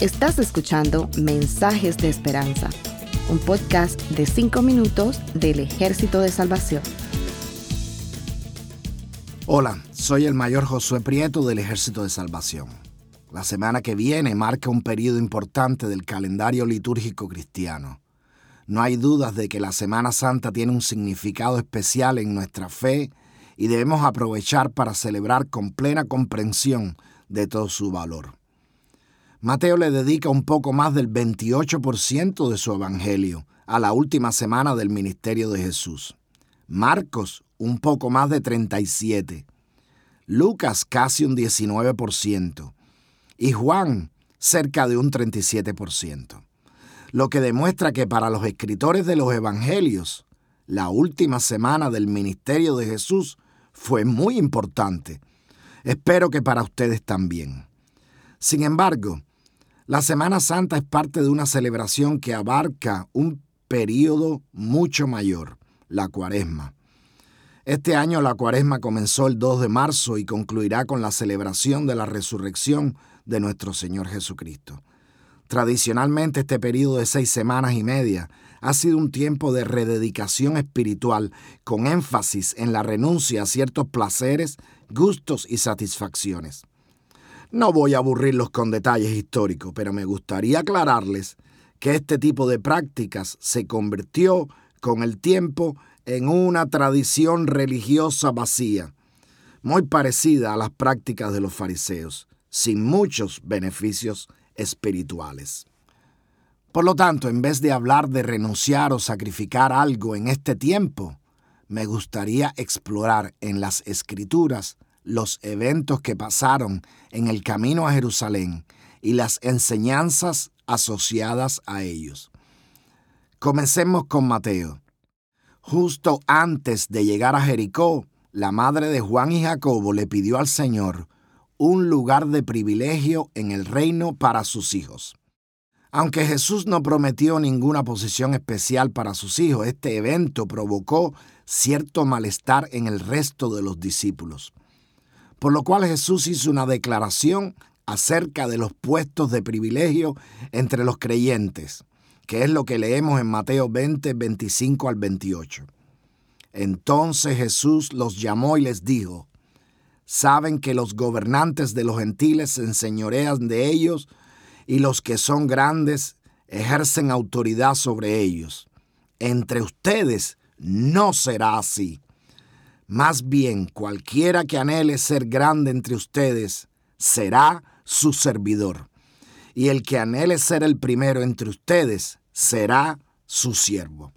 Estás escuchando Mensajes de Esperanza, un podcast de 5 minutos del Ejército de Salvación. Hola, soy el mayor Josué Prieto del Ejército de Salvación. La semana que viene marca un periodo importante del calendario litúrgico cristiano. No hay dudas de que la Semana Santa tiene un significado especial en nuestra fe y debemos aprovechar para celebrar con plena comprensión de todo su valor. Mateo le dedica un poco más del 28% de su Evangelio a la última semana del ministerio de Jesús. Marcos un poco más de 37%. Lucas casi un 19% y Juan cerca de un 37%, lo que demuestra que para los escritores de los Evangelios, la última semana del ministerio de Jesús fue muy importante. Espero que para ustedes también. Sin embargo, la Semana Santa es parte de una celebración que abarca un periodo mucho mayor, la cuaresma. Este año la cuaresma comenzó el 2 de marzo y concluirá con la celebración de la resurrección de nuestro Señor Jesucristo. Tradicionalmente este periodo de seis semanas y media ha sido un tiempo de rededicación espiritual con énfasis en la renuncia a ciertos placeres, gustos y satisfacciones. No voy a aburrirlos con detalles históricos, pero me gustaría aclararles que este tipo de prácticas se convirtió con el tiempo en una tradición religiosa vacía, muy parecida a las prácticas de los fariseos sin muchos beneficios espirituales. Por lo tanto, en vez de hablar de renunciar o sacrificar algo en este tiempo, me gustaría explorar en las escrituras los eventos que pasaron en el camino a Jerusalén y las enseñanzas asociadas a ellos. Comencemos con Mateo. Justo antes de llegar a Jericó, la madre de Juan y Jacobo le pidió al Señor un lugar de privilegio en el reino para sus hijos. Aunque Jesús no prometió ninguna posición especial para sus hijos, este evento provocó cierto malestar en el resto de los discípulos. Por lo cual Jesús hizo una declaración acerca de los puestos de privilegio entre los creyentes, que es lo que leemos en Mateo 20, 25 al 28. Entonces Jesús los llamó y les dijo, saben que los gobernantes de los gentiles se enseñorean de ellos y los que son grandes ejercen autoridad sobre ellos. Entre ustedes no será así. Más bien, cualquiera que anhele ser grande entre ustedes será su servidor. Y el que anhele ser el primero entre ustedes será su siervo.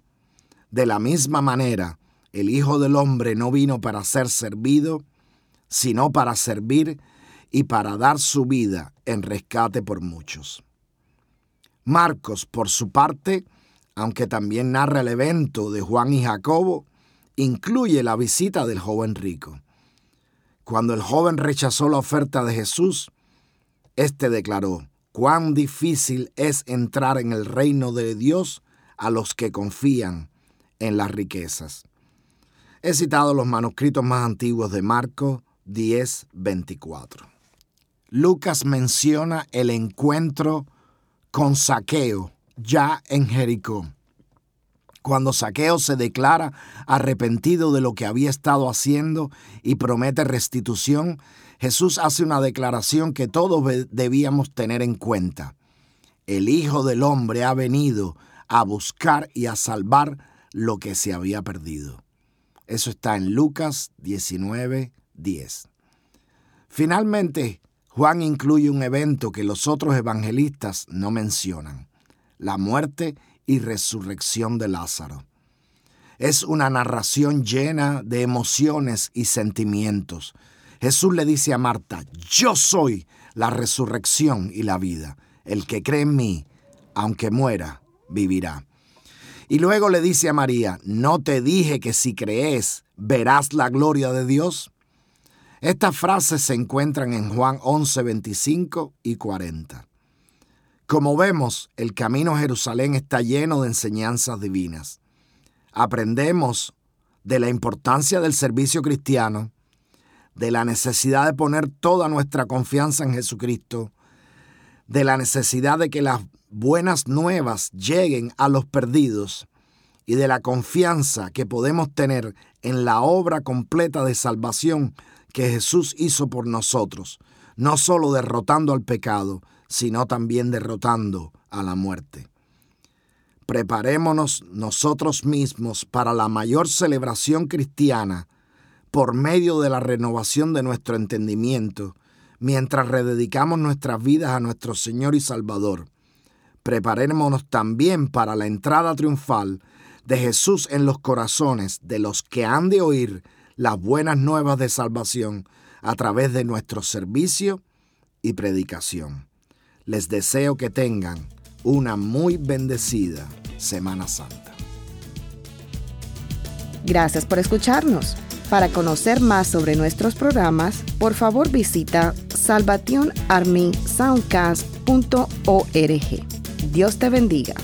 De la misma manera, el Hijo del Hombre no vino para ser servido, sino para servir y para dar su vida en rescate por muchos. Marcos, por su parte, aunque también narra el evento de Juan y Jacobo, incluye la visita del joven rico. Cuando el joven rechazó la oferta de Jesús, éste declaró, cuán difícil es entrar en el reino de Dios a los que confían en las riquezas. He citado los manuscritos más antiguos de Marcos, 10:24. Lucas menciona el encuentro con Saqueo ya en Jericó. Cuando Saqueo se declara arrepentido de lo que había estado haciendo y promete restitución, Jesús hace una declaración que todos debíamos tener en cuenta. El Hijo del Hombre ha venido a buscar y a salvar lo que se había perdido. Eso está en Lucas 19, 10. Finalmente, Juan incluye un evento que los otros evangelistas no mencionan, la muerte y resurrección de Lázaro. Es una narración llena de emociones y sentimientos. Jesús le dice a Marta, yo soy la resurrección y la vida. El que cree en mí, aunque muera, vivirá. Y luego le dice a María, ¿no te dije que si crees verás la gloria de Dios? Estas frases se encuentran en Juan 11, 25 y 40. Como vemos, el camino a Jerusalén está lleno de enseñanzas divinas. Aprendemos de la importancia del servicio cristiano, de la necesidad de poner toda nuestra confianza en Jesucristo, de la necesidad de que las buenas nuevas lleguen a los perdidos y de la confianza que podemos tener en la obra completa de salvación que Jesús hizo por nosotros, no solo derrotando al pecado, sino también derrotando a la muerte. Preparémonos nosotros mismos para la mayor celebración cristiana por medio de la renovación de nuestro entendimiento, mientras rededicamos nuestras vidas a nuestro Señor y Salvador. Preparémonos también para la entrada triunfal de Jesús en los corazones de los que han de oír las buenas nuevas de salvación a través de nuestro servicio y predicación. Les deseo que tengan una muy bendecida Semana Santa. Gracias por escucharnos. Para conocer más sobre nuestros programas, por favor visita salvationarmysoundcast.org. Dios te bendiga.